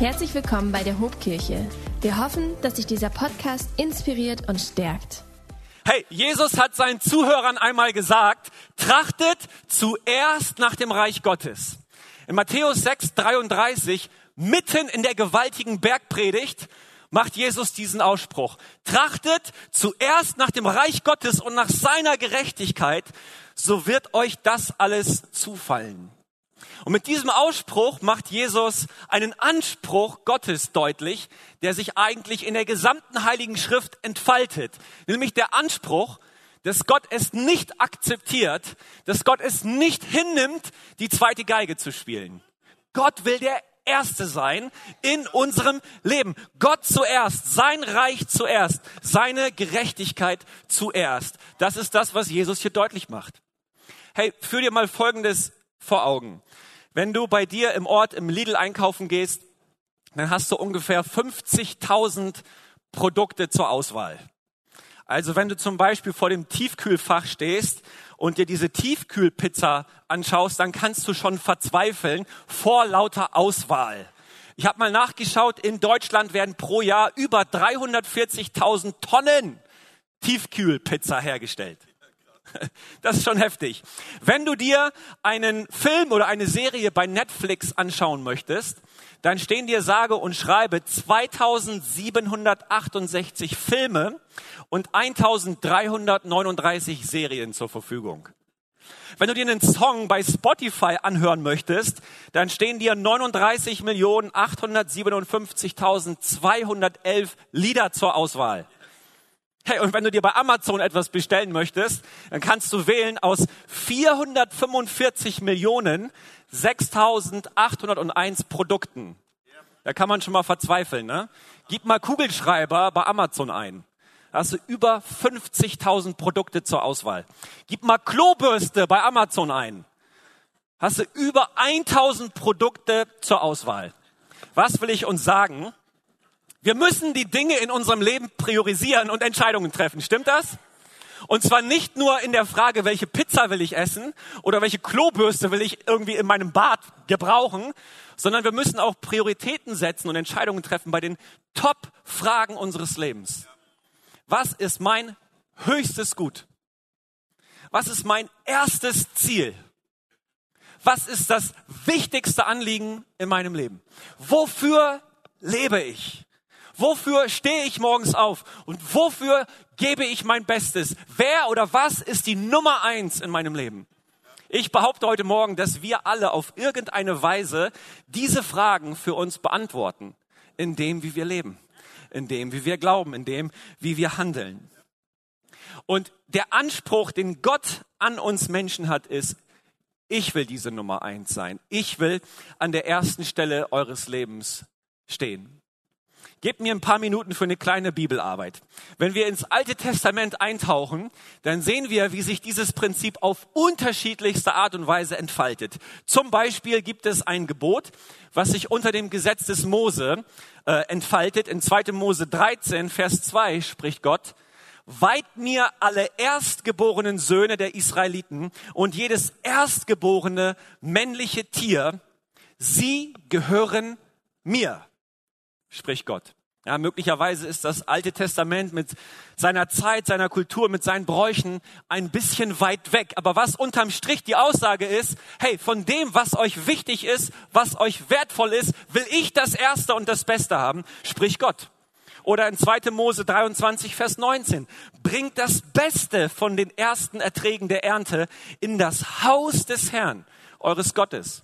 Herzlich willkommen bei der Hobkirche. Wir hoffen, dass sich dieser Podcast inspiriert und stärkt. Hey, Jesus hat seinen Zuhörern einmal gesagt, trachtet zuerst nach dem Reich Gottes. In Matthäus 6, 33, mitten in der gewaltigen Bergpredigt, macht Jesus diesen Ausspruch. Trachtet zuerst nach dem Reich Gottes und nach seiner Gerechtigkeit, so wird euch das alles zufallen. Und mit diesem Ausspruch macht Jesus einen Anspruch Gottes deutlich, der sich eigentlich in der gesamten Heiligen Schrift entfaltet. Nämlich der Anspruch, dass Gott es nicht akzeptiert, dass Gott es nicht hinnimmt, die zweite Geige zu spielen. Gott will der Erste sein in unserem Leben. Gott zuerst, sein Reich zuerst, seine Gerechtigkeit zuerst. Das ist das, was Jesus hier deutlich macht. Hey, führ dir mal Folgendes vor Augen. Wenn du bei dir im Ort im Lidl einkaufen gehst, dann hast du ungefähr 50.000 Produkte zur Auswahl. Also wenn du zum Beispiel vor dem Tiefkühlfach stehst und dir diese Tiefkühlpizza anschaust, dann kannst du schon verzweifeln vor lauter Auswahl. Ich habe mal nachgeschaut, in Deutschland werden pro Jahr über 340.000 Tonnen Tiefkühlpizza hergestellt. Das ist schon heftig. Wenn du dir einen Film oder eine Serie bei Netflix anschauen möchtest, dann stehen dir sage und schreibe 2768 Filme und 1339 Serien zur Verfügung. Wenn du dir einen Song bei Spotify anhören möchtest, dann stehen dir 39.857.211 Lieder zur Auswahl. Hey, und wenn du dir bei Amazon etwas bestellen möchtest, dann kannst du wählen aus 445 Millionen 6801 Produkten. Da kann man schon mal verzweifeln, ne? Gib mal Kugelschreiber bei Amazon ein. Da hast du über 50.000 Produkte zur Auswahl. Gib mal Klobürste bei Amazon ein. Hast du über 1000 Produkte zur Auswahl. Was will ich uns sagen? Wir müssen die Dinge in unserem Leben priorisieren und Entscheidungen treffen. Stimmt das? Und zwar nicht nur in der Frage, welche Pizza will ich essen oder welche Klobürste will ich irgendwie in meinem Bad gebrauchen, sondern wir müssen auch Prioritäten setzen und Entscheidungen treffen bei den Top-Fragen unseres Lebens. Was ist mein höchstes Gut? Was ist mein erstes Ziel? Was ist das wichtigste Anliegen in meinem Leben? Wofür lebe ich? Wofür stehe ich morgens auf? Und wofür gebe ich mein Bestes? Wer oder was ist die Nummer eins in meinem Leben? Ich behaupte heute Morgen, dass wir alle auf irgendeine Weise diese Fragen für uns beantworten, in dem, wie wir leben, in dem, wie wir glauben, in dem, wie wir handeln. Und der Anspruch, den Gott an uns Menschen hat, ist, ich will diese Nummer eins sein. Ich will an der ersten Stelle eures Lebens stehen. Gebt mir ein paar Minuten für eine kleine Bibelarbeit. Wenn wir ins Alte Testament eintauchen, dann sehen wir, wie sich dieses Prinzip auf unterschiedlichste Art und Weise entfaltet. Zum Beispiel gibt es ein Gebot, was sich unter dem Gesetz des Mose äh, entfaltet. In 2. Mose 13, Vers 2 spricht Gott, Weiht mir alle erstgeborenen Söhne der Israeliten und jedes erstgeborene männliche Tier, sie gehören mir spricht Gott. Ja, möglicherweise ist das Alte Testament mit seiner Zeit, seiner Kultur, mit seinen Bräuchen ein bisschen weit weg. Aber was unterm Strich die Aussage ist, hey, von dem, was euch wichtig ist, was euch wertvoll ist, will ich das Erste und das Beste haben, spricht Gott. Oder in 2. Mose 23, Vers 19. Bringt das Beste von den ersten Erträgen der Ernte in das Haus des Herrn, eures Gottes.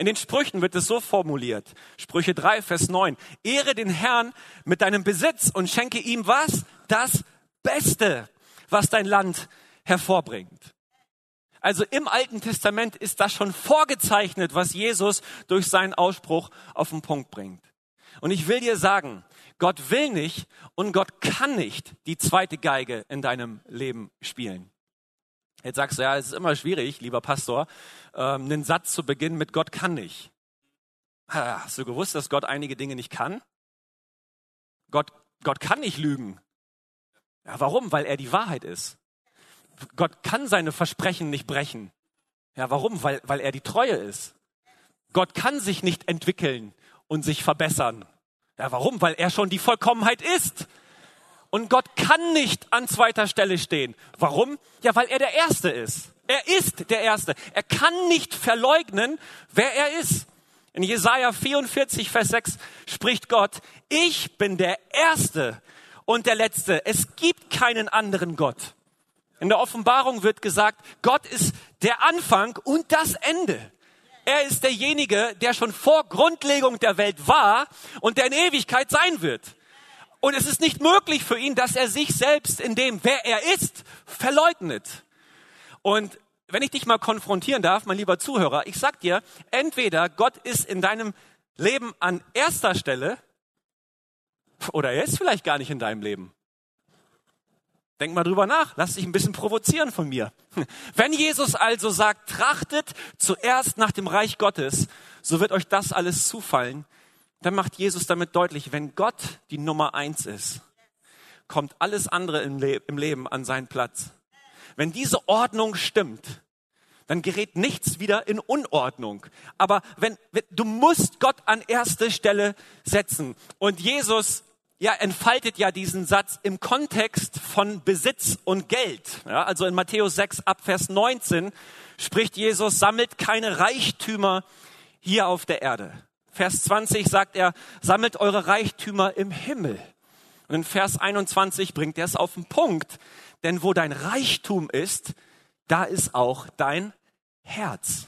In den Sprüchen wird es so formuliert. Sprüche 3, Vers 9. Ehre den Herrn mit deinem Besitz und schenke ihm was? Das Beste, was dein Land hervorbringt. Also im Alten Testament ist das schon vorgezeichnet, was Jesus durch seinen Ausspruch auf den Punkt bringt. Und ich will dir sagen, Gott will nicht und Gott kann nicht die zweite Geige in deinem Leben spielen. Jetzt sagst du, ja, es ist immer schwierig, lieber Pastor, ähm, einen Satz zu beginnen mit Gott kann nicht. Hast du gewusst, dass Gott einige Dinge nicht kann? Gott, Gott kann nicht lügen. Ja, warum? Weil er die Wahrheit ist. Gott kann seine Versprechen nicht brechen. Ja, warum? Weil, weil er die Treue ist. Gott kann sich nicht entwickeln und sich verbessern. Ja, warum? Weil er schon die Vollkommenheit ist. Und Gott kann nicht an zweiter Stelle stehen. Warum? Ja, weil er der Erste ist. Er ist der Erste. Er kann nicht verleugnen, wer er ist. In Jesaja 44, Vers 6 spricht Gott, ich bin der Erste und der Letzte. Es gibt keinen anderen Gott. In der Offenbarung wird gesagt, Gott ist der Anfang und das Ende. Er ist derjenige, der schon vor Grundlegung der Welt war und der in Ewigkeit sein wird. Und es ist nicht möglich für ihn, dass er sich selbst in dem, wer er ist, verleugnet. Und wenn ich dich mal konfrontieren darf, mein lieber Zuhörer, ich sag dir, entweder Gott ist in deinem Leben an erster Stelle oder er ist vielleicht gar nicht in deinem Leben. Denk mal drüber nach, lass dich ein bisschen provozieren von mir. Wenn Jesus also sagt, trachtet zuerst nach dem Reich Gottes, so wird euch das alles zufallen, dann macht Jesus damit deutlich, wenn Gott die Nummer eins ist, kommt alles andere im, Le im Leben an seinen Platz. Wenn diese Ordnung stimmt, dann gerät nichts wieder in Unordnung. Aber wenn, wenn du musst Gott an erste Stelle setzen und Jesus ja, entfaltet ja diesen Satz im Kontext von Besitz und Geld. Ja, also in Matthäus 6 ab Vers 19 spricht Jesus, sammelt keine Reichtümer hier auf der Erde. Vers 20 sagt er, sammelt eure Reichtümer im Himmel. Und in Vers 21 bringt er es auf den Punkt. Denn wo dein Reichtum ist, da ist auch dein Herz.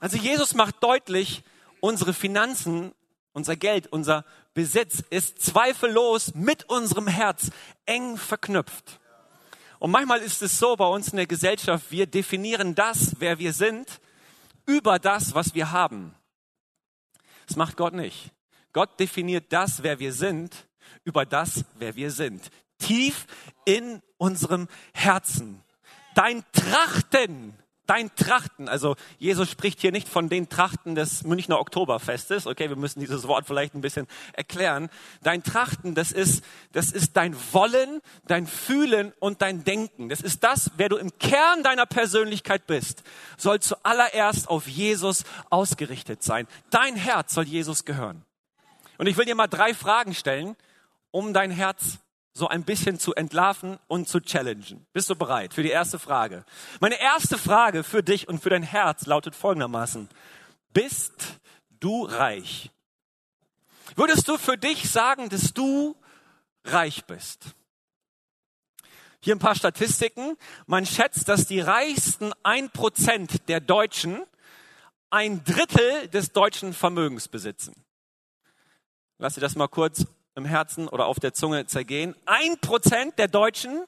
Also Jesus macht deutlich, unsere Finanzen, unser Geld, unser Besitz ist zweifellos mit unserem Herz eng verknüpft. Und manchmal ist es so bei uns in der Gesellschaft, wir definieren das, wer wir sind, über das, was wir haben. Das macht Gott nicht. Gott definiert das, wer wir sind, über das, wer wir sind. Tief in unserem Herzen. Dein Trachten dein Trachten, also Jesus spricht hier nicht von den Trachten des Münchner Oktoberfestes, okay, wir müssen dieses Wort vielleicht ein bisschen erklären. Dein Trachten, das ist, das ist dein Wollen, dein Fühlen und dein Denken. Das ist das, wer du im Kern deiner Persönlichkeit bist, soll zuallererst auf Jesus ausgerichtet sein. Dein Herz soll Jesus gehören. Und ich will dir mal drei Fragen stellen, um dein Herz so ein bisschen zu entlarven und zu challengen. Bist du bereit für die erste Frage? Meine erste Frage für dich und für dein Herz lautet folgendermaßen. Bist du reich? Würdest du für dich sagen, dass du reich bist? Hier ein paar Statistiken. Man schätzt, dass die reichsten ein Prozent der Deutschen ein Drittel des deutschen Vermögens besitzen. Lass dir das mal kurz im Herzen oder auf der Zunge zergehen. Ein Prozent der Deutschen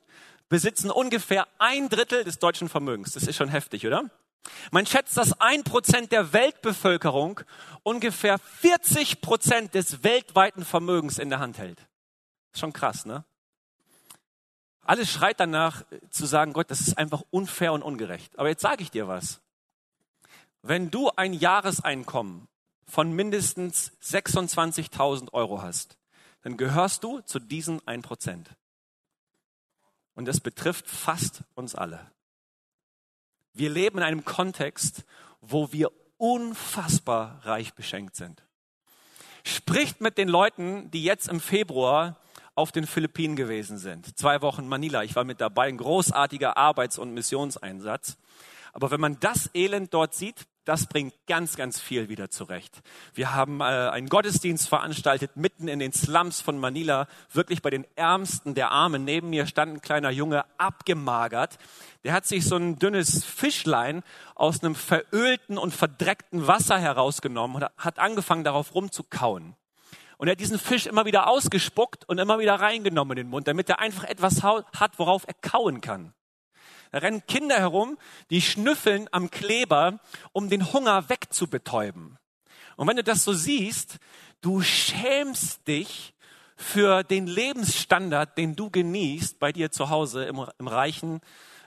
besitzen ungefähr ein Drittel des deutschen Vermögens. Das ist schon heftig, oder? Man schätzt, dass ein Prozent der Weltbevölkerung ungefähr 40 Prozent des weltweiten Vermögens in der Hand hält. Schon krass, ne? Alles schreit danach zu sagen, Gott, das ist einfach unfair und ungerecht. Aber jetzt sage ich dir was. Wenn du ein Jahreseinkommen von mindestens 26.000 Euro hast, dann gehörst du zu diesen 1%. Und das betrifft fast uns alle. Wir leben in einem Kontext, wo wir unfassbar reich beschenkt sind. Spricht mit den Leuten, die jetzt im Februar auf den Philippinen gewesen sind. Zwei Wochen Manila. Ich war mit dabei. Ein großartiger Arbeits- und Missionseinsatz. Aber wenn man das Elend dort sieht, das bringt ganz, ganz viel wieder zurecht. Wir haben äh, einen Gottesdienst veranstaltet mitten in den Slums von Manila, wirklich bei den Ärmsten der Armen. Neben mir stand ein kleiner Junge, abgemagert. Der hat sich so ein dünnes Fischlein aus einem verölten und verdreckten Wasser herausgenommen und hat angefangen, darauf rumzukauen. Und er hat diesen Fisch immer wieder ausgespuckt und immer wieder reingenommen in den Mund, damit er einfach etwas hat, worauf er kauen kann. Da rennen Kinder herum, die schnüffeln am Kleber, um den Hunger wegzubetäuben. Und wenn du das so siehst, du schämst dich für den Lebensstandard, den du genießt bei dir zu Hause im, im reichen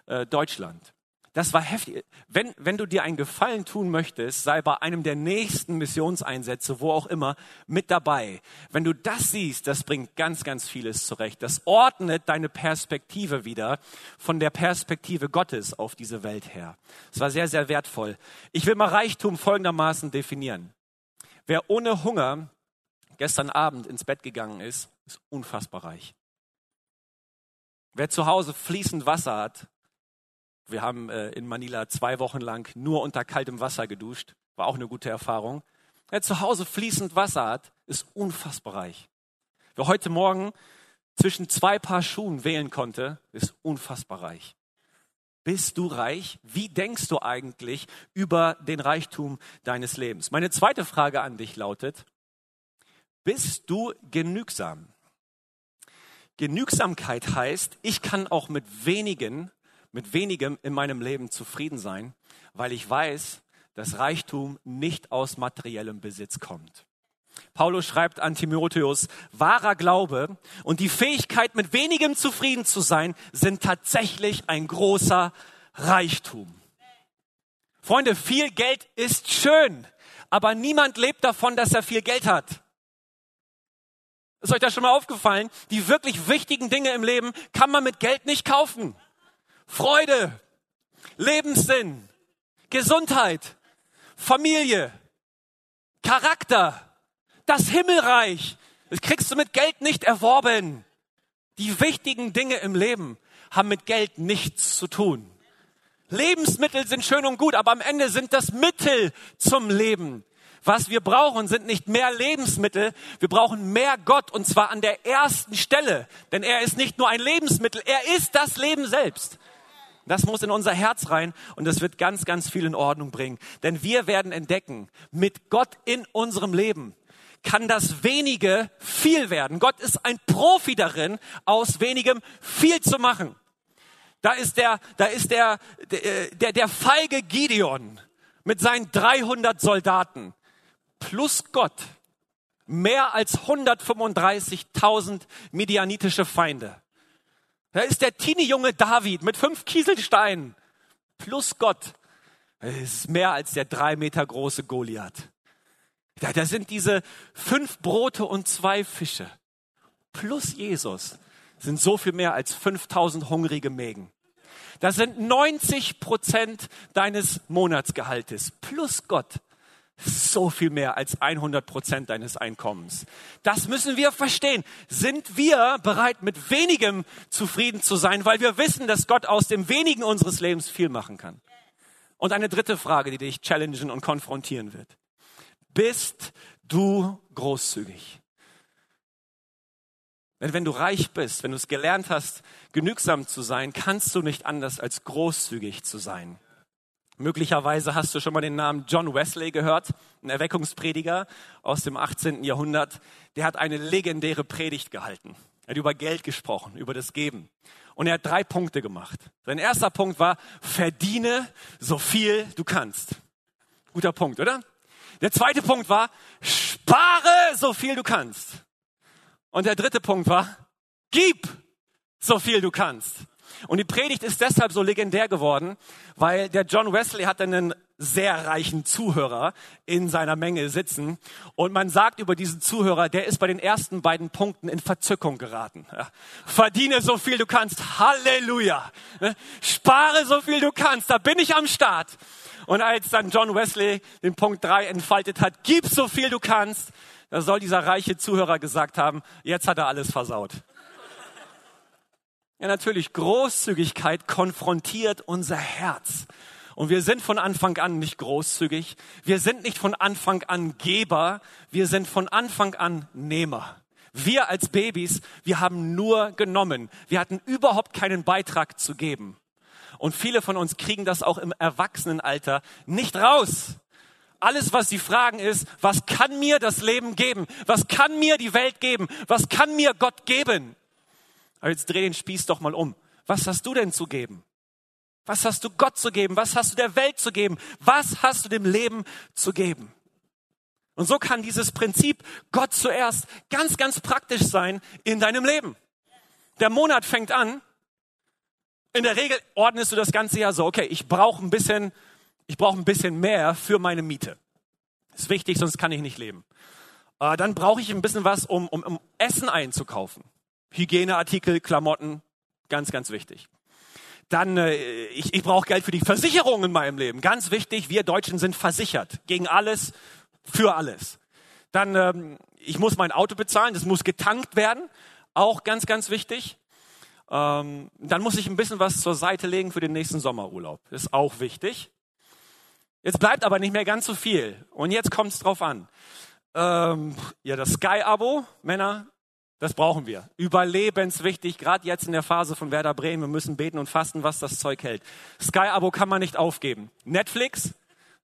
äh, Deutschland. Das war heftig. Wenn, wenn du dir einen Gefallen tun möchtest, sei bei einem der nächsten Missionseinsätze, wo auch immer, mit dabei. Wenn du das siehst, das bringt ganz, ganz vieles zurecht. Das ordnet deine Perspektive wieder von der Perspektive Gottes auf diese Welt her. Es war sehr, sehr wertvoll. Ich will mal Reichtum folgendermaßen definieren. Wer ohne Hunger gestern Abend ins Bett gegangen ist, ist unfassbar reich. Wer zu Hause fließend Wasser hat, wir haben äh, in Manila zwei Wochen lang nur unter kaltem Wasser geduscht, war auch eine gute Erfahrung. Wer zu Hause fließend Wasser hat, ist unfassbar reich. Wer heute Morgen zwischen zwei Paar Schuhen wählen konnte, ist unfassbar reich. Bist du reich? Wie denkst du eigentlich über den Reichtum deines Lebens? Meine zweite Frage an dich lautet, bist du genügsam? Genügsamkeit heißt, ich kann auch mit wenigen, mit wenigem in meinem Leben zufrieden sein, weil ich weiß, dass Reichtum nicht aus materiellem Besitz kommt. Paulus schreibt an Timotheus, wahrer Glaube und die Fähigkeit, mit wenigem zufrieden zu sein, sind tatsächlich ein großer Reichtum. Freunde, viel Geld ist schön, aber niemand lebt davon, dass er viel Geld hat. Ist euch das schon mal aufgefallen? Die wirklich wichtigen Dinge im Leben kann man mit Geld nicht kaufen. Freude, Lebenssinn, Gesundheit, Familie, Charakter, das Himmelreich. Das kriegst du mit Geld nicht erworben. Die wichtigen Dinge im Leben haben mit Geld nichts zu tun. Lebensmittel sind schön und gut, aber am Ende sind das Mittel zum Leben. Was wir brauchen, sind nicht mehr Lebensmittel, wir brauchen mehr Gott und zwar an der ersten Stelle. Denn er ist nicht nur ein Lebensmittel, er ist das Leben selbst. Das muss in unser Herz rein und das wird ganz, ganz viel in Ordnung bringen. Denn wir werden entdecken, mit Gott in unserem Leben kann das wenige viel werden. Gott ist ein Profi darin, aus wenigem viel zu machen. Da ist der, da ist der, der, der, der feige Gideon mit seinen 300 Soldaten plus Gott mehr als 135.000 medianitische Feinde. Da ist der Teenie-Junge David mit fünf Kieselsteinen plus Gott. Das ist mehr als der drei Meter große Goliath. Da, da sind diese fünf Brote und zwei Fische plus Jesus sind so viel mehr als 5000 hungrige Mägen. Das sind 90 Prozent deines Monatsgehaltes plus Gott so viel mehr als 100 Prozent deines Einkommens. Das müssen wir verstehen. Sind wir bereit, mit wenigem zufrieden zu sein, weil wir wissen, dass Gott aus dem wenigen unseres Lebens viel machen kann? Und eine dritte Frage, die dich challengen und konfrontieren wird. Bist du großzügig? Denn wenn du reich bist, wenn du es gelernt hast, genügsam zu sein, kannst du nicht anders als großzügig zu sein. Möglicherweise hast du schon mal den Namen John Wesley gehört, ein Erweckungsprediger aus dem 18. Jahrhundert. Der hat eine legendäre Predigt gehalten. Er hat über Geld gesprochen, über das Geben. Und er hat drei Punkte gemacht. Sein erster Punkt war, verdiene so viel du kannst. Guter Punkt, oder? Der zweite Punkt war, spare so viel du kannst. Und der dritte Punkt war, gib so viel du kannst. Und die Predigt ist deshalb so legendär geworden, weil der John Wesley hat einen sehr reichen Zuhörer in seiner Menge sitzen. Und man sagt über diesen Zuhörer, der ist bei den ersten beiden Punkten in Verzückung geraten. Verdiene so viel du kannst. Halleluja. Ne? Spare so viel du kannst. Da bin ich am Start. Und als dann John Wesley den Punkt drei entfaltet hat, gib so viel du kannst, da soll dieser reiche Zuhörer gesagt haben, jetzt hat er alles versaut. Ja, natürlich, Großzügigkeit konfrontiert unser Herz. Und wir sind von Anfang an nicht großzügig. Wir sind nicht von Anfang an Geber. Wir sind von Anfang an Nehmer. Wir als Babys, wir haben nur genommen. Wir hatten überhaupt keinen Beitrag zu geben. Und viele von uns kriegen das auch im Erwachsenenalter nicht raus. Alles, was sie fragen, ist, was kann mir das Leben geben? Was kann mir die Welt geben? Was kann mir Gott geben? Aber jetzt dreh den Spieß doch mal um. Was hast du denn zu geben? Was hast du Gott zu geben? Was hast du der Welt zu geben? Was hast du dem Leben zu geben? Und so kann dieses Prinzip Gott zuerst ganz, ganz praktisch sein in deinem Leben. Der Monat fängt an. In der Regel ordnest du das ganze Jahr so, okay, ich brauche ein bisschen, ich brauche ein bisschen mehr für meine Miete. ist wichtig, sonst kann ich nicht leben. Äh, dann brauche ich ein bisschen was, um, um, um Essen einzukaufen. Hygieneartikel, Klamotten, ganz, ganz wichtig. Dann, äh, ich, ich brauche Geld für die Versicherung in meinem Leben. Ganz wichtig, wir Deutschen sind versichert. Gegen alles, für alles. Dann, ähm, ich muss mein Auto bezahlen, das muss getankt werden, auch ganz, ganz wichtig. Ähm, dann muss ich ein bisschen was zur Seite legen für den nächsten Sommerurlaub, ist auch wichtig. Jetzt bleibt aber nicht mehr ganz so viel. Und jetzt kommt es drauf an. Ähm, ja, das Sky-Abo, Männer, das brauchen wir. Überlebenswichtig, gerade jetzt in der Phase von Werder Bremen. Wir müssen beten und fasten, was das Zeug hält. Sky-Abo kann man nicht aufgeben. Netflix?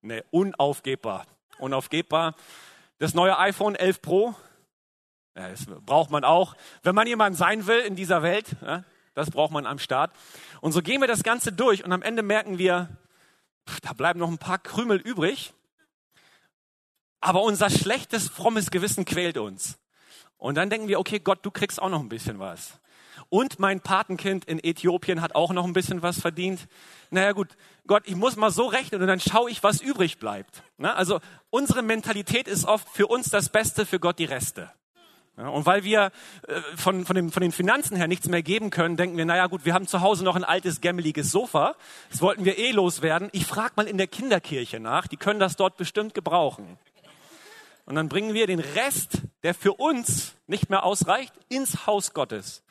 Ne, unaufgebbar. Unaufgebbar. Das neue iPhone 11 Pro? Ja, das braucht man auch. Wenn man jemand sein will in dieser Welt, ja, das braucht man am Start. Und so gehen wir das Ganze durch und am Ende merken wir, da bleiben noch ein paar Krümel übrig. Aber unser schlechtes, frommes Gewissen quält uns. Und dann denken wir, okay, Gott, du kriegst auch noch ein bisschen was. Und mein Patenkind in Äthiopien hat auch noch ein bisschen was verdient. Naja gut, Gott, ich muss mal so rechnen und dann schaue ich, was übrig bleibt. Na, also unsere Mentalität ist oft für uns das Beste, für Gott die Reste. Ja, und weil wir äh, von, von, dem, von den Finanzen her nichts mehr geben können, denken wir, naja gut, wir haben zu Hause noch ein altes, gämmeliges Sofa. Das wollten wir eh loswerden. Ich frage mal in der Kinderkirche nach, die können das dort bestimmt gebrauchen. Und dann bringen wir den Rest, der für uns nicht mehr ausreicht, ins Haus Gottes.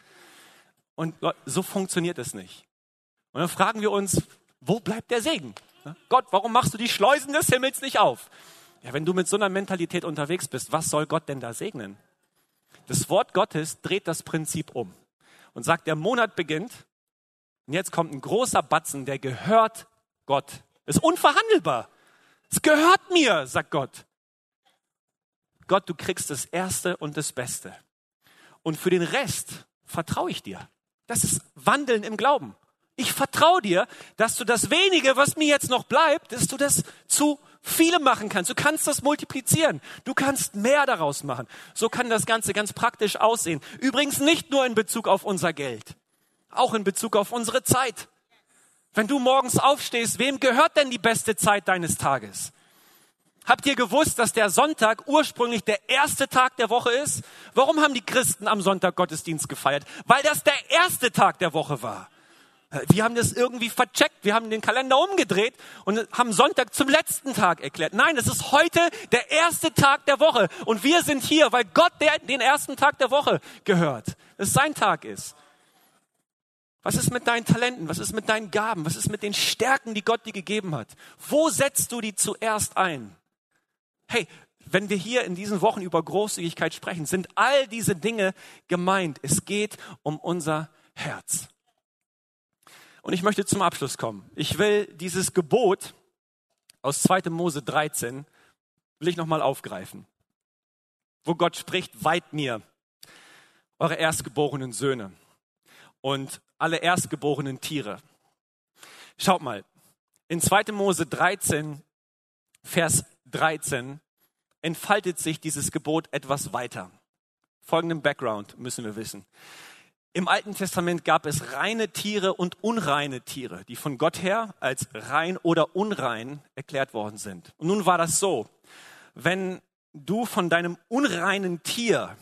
Und so funktioniert es nicht. Und dann fragen wir uns, wo bleibt der Segen? Gott, warum machst du die Schleusen des Himmels nicht auf? Ja, wenn du mit so einer Mentalität unterwegs bist, was soll Gott denn da segnen? Das Wort Gottes dreht das Prinzip um und sagt, der Monat beginnt und jetzt kommt ein großer Batzen, der gehört Gott. Ist unverhandelbar. Es gehört mir, sagt Gott. Gott, du kriegst das Erste und das Beste. Und für den Rest vertraue ich dir. Das ist Wandeln im Glauben. Ich vertraue dir, dass du das wenige, was mir jetzt noch bleibt, dass du das zu viele machen kannst. Du kannst das multiplizieren. Du kannst mehr daraus machen. So kann das Ganze ganz praktisch aussehen. Übrigens nicht nur in Bezug auf unser Geld, auch in Bezug auf unsere Zeit. Wenn du morgens aufstehst, wem gehört denn die beste Zeit deines Tages? Habt ihr gewusst, dass der Sonntag ursprünglich der erste Tag der Woche ist? Warum haben die Christen am Sonntag Gottesdienst gefeiert? Weil das der erste Tag der Woche war. Wir haben das irgendwie vercheckt. Wir haben den Kalender umgedreht und haben Sonntag zum letzten Tag erklärt. Nein, es ist heute der erste Tag der Woche. Und wir sind hier, weil Gott der, den ersten Tag der Woche gehört. Es sein Tag ist. Was ist mit deinen Talenten? Was ist mit deinen Gaben? Was ist mit den Stärken, die Gott dir gegeben hat? Wo setzt du die zuerst ein? Hey, wenn wir hier in diesen Wochen über Großzügigkeit sprechen, sind all diese Dinge gemeint. Es geht um unser Herz. Und ich möchte zum Abschluss kommen. Ich will dieses Gebot aus 2. Mose 13 will ich nochmal aufgreifen. Wo Gott spricht, weiht mir eure erstgeborenen Söhne und alle erstgeborenen Tiere. Schaut mal, in 2. Mose 13, Vers 13 entfaltet sich dieses Gebot etwas weiter. Folgenden Background müssen wir wissen. Im Alten Testament gab es reine Tiere und unreine Tiere, die von Gott her als rein oder unrein erklärt worden sind. Und nun war das so, wenn du von deinem unreinen Tier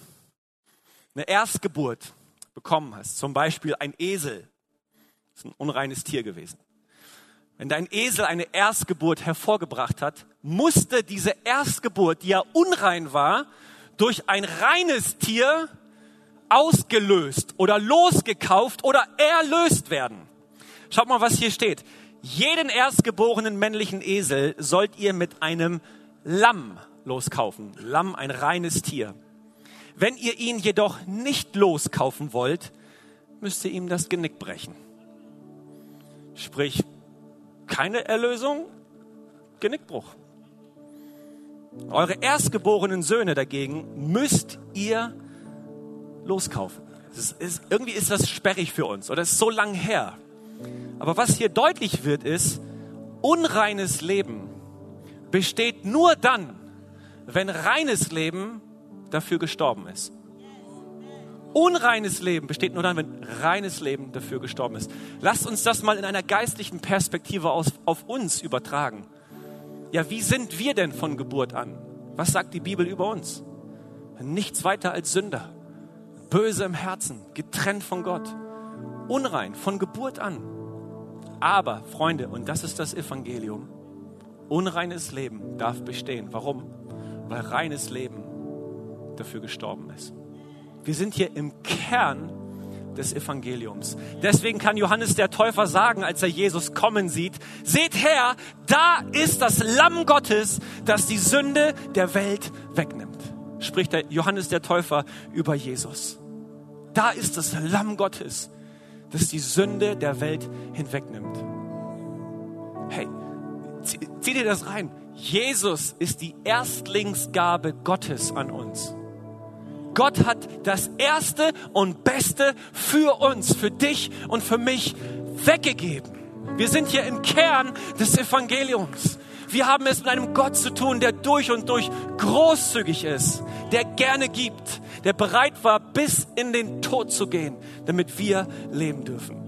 eine Erstgeburt bekommen hast, zum Beispiel ein Esel, ist ein unreines Tier gewesen, wenn dein Esel eine Erstgeburt hervorgebracht hat, musste diese Erstgeburt, die ja unrein war, durch ein reines Tier ausgelöst oder losgekauft oder erlöst werden. Schaut mal, was hier steht. Jeden erstgeborenen männlichen Esel sollt ihr mit einem Lamm loskaufen. Lamm, ein reines Tier. Wenn ihr ihn jedoch nicht loskaufen wollt, müsst ihr ihm das Genick brechen. Sprich, keine Erlösung, Genickbruch. Eure erstgeborenen Söhne dagegen müsst ihr loskaufen. Ist, ist, irgendwie ist das sperrig für uns oder ist so lang her. Aber was hier deutlich wird, ist, unreines Leben besteht nur dann, wenn reines Leben dafür gestorben ist. Unreines Leben besteht nur dann, wenn reines Leben dafür gestorben ist. Lasst uns das mal in einer geistlichen Perspektive aus, auf uns übertragen. Ja, wie sind wir denn von Geburt an? Was sagt die Bibel über uns? Nichts weiter als Sünder. Böse im Herzen, getrennt von Gott. Unrein von Geburt an. Aber, Freunde, und das ist das Evangelium, unreines Leben darf bestehen. Warum? Weil reines Leben dafür gestorben ist. Wir sind hier im Kern des Evangeliums. Deswegen kann Johannes der Täufer sagen, als er Jesus kommen sieht, seht her, da ist das Lamm Gottes, das die Sünde der Welt wegnimmt. Spricht der Johannes der Täufer über Jesus. Da ist das Lamm Gottes, das die Sünde der Welt hinwegnimmt. Hey, zieh, zieh dir das rein. Jesus ist die Erstlingsgabe Gottes an uns. Gott hat das Erste und Beste für uns, für dich und für mich weggegeben. Wir sind hier im Kern des Evangeliums. Wir haben es mit einem Gott zu tun, der durch und durch großzügig ist, der gerne gibt, der bereit war, bis in den Tod zu gehen, damit wir leben dürfen.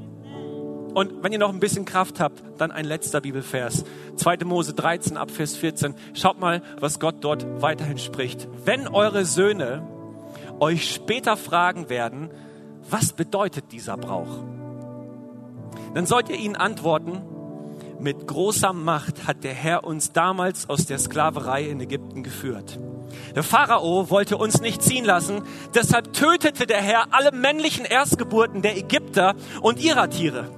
Und wenn ihr noch ein bisschen Kraft habt, dann ein letzter Bibelvers. 2. Mose 13 ab Vers 14. Schaut mal, was Gott dort weiterhin spricht. Wenn eure Söhne euch später fragen werden, was bedeutet dieser Brauch? Dann sollt ihr ihnen antworten, mit großer Macht hat der Herr uns damals aus der Sklaverei in Ägypten geführt. Der Pharao wollte uns nicht ziehen lassen, deshalb tötete der Herr alle männlichen Erstgeburten der Ägypter und ihrer Tiere.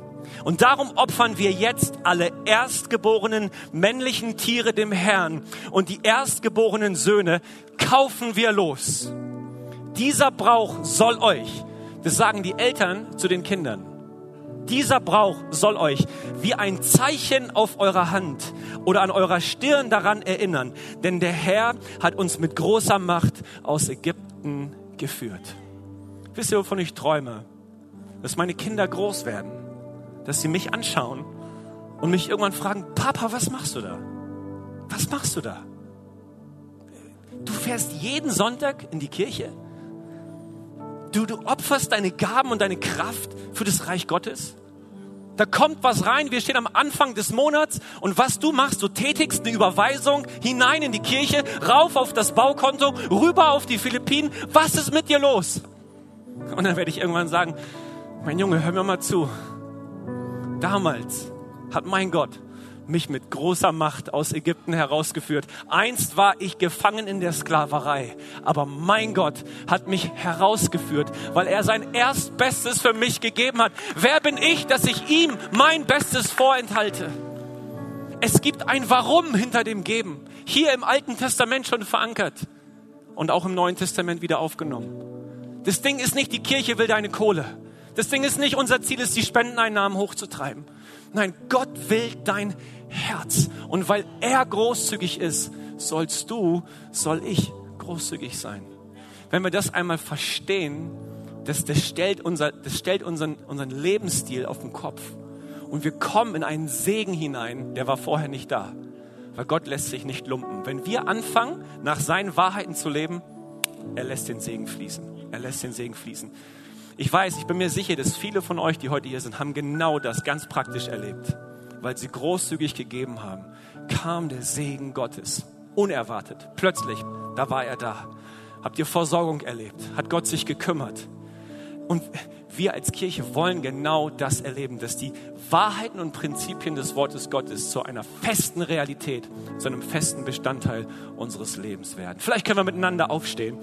Und darum opfern wir jetzt alle erstgeborenen männlichen Tiere dem Herrn und die erstgeborenen Söhne kaufen wir los dieser Brauch soll euch, das sagen die Eltern zu den Kindern, dieser Brauch soll euch wie ein Zeichen auf eurer Hand oder an eurer Stirn daran erinnern, denn der Herr hat uns mit großer Macht aus Ägypten geführt. Wisst ihr, wovon ich träume? Dass meine Kinder groß werden, dass sie mich anschauen und mich irgendwann fragen, Papa, was machst du da? Was machst du da? Du fährst jeden Sonntag in die Kirche? Du, du opferst deine Gaben und deine Kraft für das Reich Gottes. Da kommt was rein, wir stehen am Anfang des Monats und was du machst, du tätigst eine Überweisung hinein in die Kirche, rauf auf das Baukonto, rüber auf die Philippinen. Was ist mit dir los? Und dann werde ich irgendwann sagen, mein Junge, hör mir mal zu. Damals hat mein Gott mich mit großer Macht aus Ägypten herausgeführt. Einst war ich gefangen in der Sklaverei, aber mein Gott hat mich herausgeführt, weil er sein Erstbestes für mich gegeben hat. Wer bin ich, dass ich ihm mein Bestes vorenthalte? Es gibt ein Warum hinter dem Geben. Hier im Alten Testament schon verankert und auch im Neuen Testament wieder aufgenommen. Das Ding ist nicht, die Kirche will deine Kohle. Das Ding ist nicht, unser Ziel ist, die Spendeneinnahmen hochzutreiben. Nein, Gott will dein Herz. Und weil er großzügig ist, sollst du, soll ich großzügig sein. Wenn wir das einmal verstehen, das, das stellt, unser, das stellt unseren, unseren Lebensstil auf den Kopf. Und wir kommen in einen Segen hinein, der war vorher nicht da. Weil Gott lässt sich nicht lumpen. Wenn wir anfangen, nach seinen Wahrheiten zu leben, er lässt den Segen fließen. Er lässt den Segen fließen. Ich weiß, ich bin mir sicher, dass viele von euch, die heute hier sind, haben genau das ganz praktisch erlebt weil sie großzügig gegeben haben, kam der Segen Gottes. Unerwartet. Plötzlich, da war er da. Habt ihr Versorgung erlebt? Hat Gott sich gekümmert? Und wir als Kirche wollen genau das erleben, dass die Wahrheiten und Prinzipien des Wortes Gottes zu einer festen Realität, zu einem festen Bestandteil unseres Lebens werden. Vielleicht können wir miteinander aufstehen.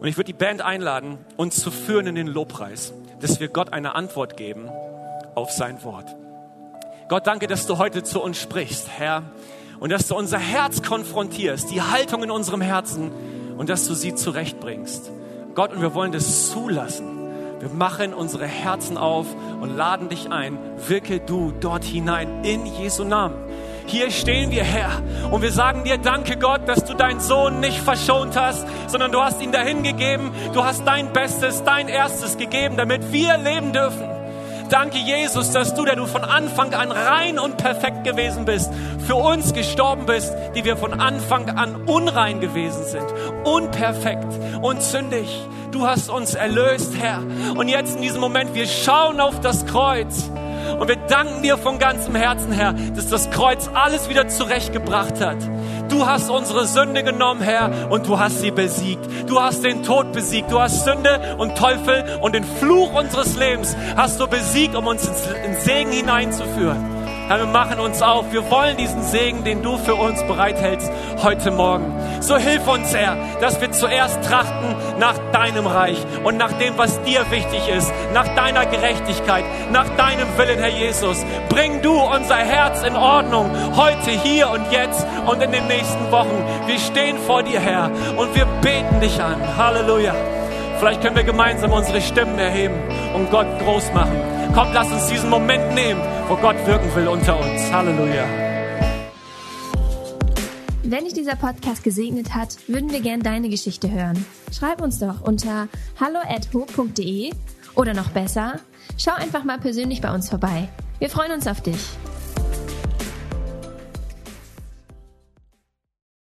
Und ich würde die Band einladen, uns zu führen in den Lobpreis, dass wir Gott eine Antwort geben auf sein Wort. Gott, danke, dass du heute zu uns sprichst, Herr, und dass du unser Herz konfrontierst, die Haltung in unserem Herzen und dass du sie zurechtbringst. Gott, und wir wollen das zulassen. Wir machen unsere Herzen auf und laden dich ein. Wirke du dort hinein in Jesu Namen. Hier stehen wir, Herr, und wir sagen dir, danke Gott, dass du deinen Sohn nicht verschont hast, sondern du hast ihn dahin gegeben. Du hast dein Bestes, dein Erstes gegeben, damit wir leben dürfen. Danke, Jesus, dass du, der du von Anfang an rein und perfekt gewesen bist, für uns gestorben bist, die wir von Anfang an unrein gewesen sind, unperfekt und sündig. Du hast uns erlöst, Herr. Und jetzt in diesem Moment, wir schauen auf das Kreuz. Und wir danken dir von ganzem Herzen, Herr, dass das Kreuz alles wieder zurechtgebracht hat. Du hast unsere Sünde genommen, Herr, und du hast sie besiegt. Du hast den Tod besiegt. Du hast Sünde und Teufel und den Fluch unseres Lebens hast du besiegt, um uns ins Segen hineinzuführen. Herr, wir machen uns auf. Wir wollen diesen Segen, den du für uns bereithältst, heute Morgen. So hilf uns, Herr, dass wir zuerst trachten nach deinem Reich und nach dem, was dir wichtig ist, nach deiner Gerechtigkeit, nach deinem Willen, Herr Jesus. Bring du unser Herz in Ordnung, heute, hier und jetzt und in den nächsten Wochen. Wir stehen vor dir, Herr, und wir beten dich an. Halleluja. Vielleicht können wir gemeinsam unsere Stimmen erheben und Gott groß machen. Kommt, lass uns diesen Moment nehmen, wo Gott wirken will unter uns. Halleluja. Wenn dich dieser Podcast gesegnet hat, würden wir gern deine Geschichte hören. Schreib uns doch unter hallo@ho.de oder noch besser, schau einfach mal persönlich bei uns vorbei. Wir freuen uns auf dich.